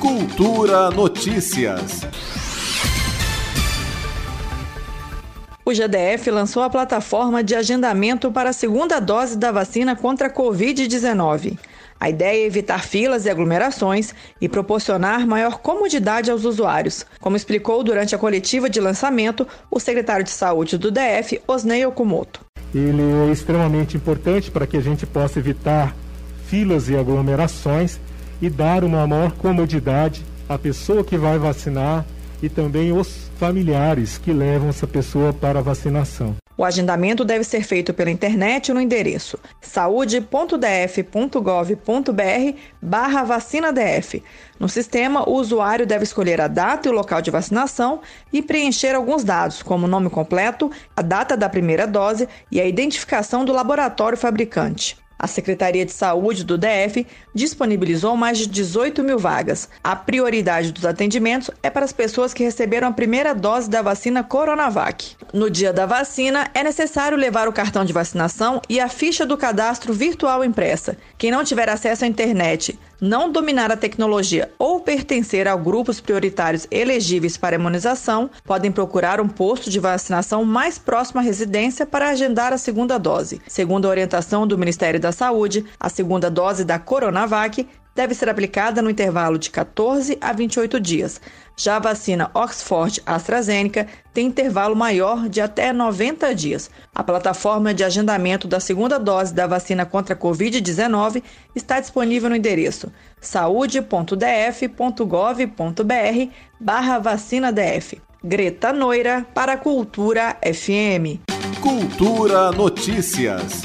Cultura Notícias. O GDF lançou a plataforma de agendamento para a segunda dose da vacina contra a Covid-19. A ideia é evitar filas e aglomerações e proporcionar maior comodidade aos usuários, como explicou durante a coletiva de lançamento o secretário de Saúde do DF, Osnei Okumoto. Ele é extremamente importante para que a gente possa evitar filas e aglomerações e dar uma maior comodidade à pessoa que vai vacinar e também os familiares que levam essa pessoa para a vacinação. O agendamento deve ser feito pela internet no endereço saúde.df.gov.br barra vacinadf. No sistema, o usuário deve escolher a data e o local de vacinação e preencher alguns dados, como o nome completo, a data da primeira dose e a identificação do laboratório fabricante. A Secretaria de Saúde do DF disponibilizou mais de 18 mil vagas. A prioridade dos atendimentos é para as pessoas que receberam a primeira dose da vacina Coronavac. No dia da vacina, é necessário levar o cartão de vacinação e a ficha do cadastro virtual impressa. Quem não tiver acesso à internet, não dominar a tecnologia ou pertencer a grupos prioritários elegíveis para imunização, podem procurar um posto de vacinação mais próximo à residência para agendar a segunda dose. Segundo a orientação do Ministério da Saúde, a segunda dose da Coronavac deve ser aplicada no intervalo de 14 a 28 dias. Já a vacina Oxford AstraZeneca tem intervalo maior de até 90 dias. A plataforma de agendamento da segunda dose da vacina contra a Covid-19 está disponível no endereço saúde.df.gov.br barra vacina DF. Greta Noira para Cultura FM. Cultura Notícias.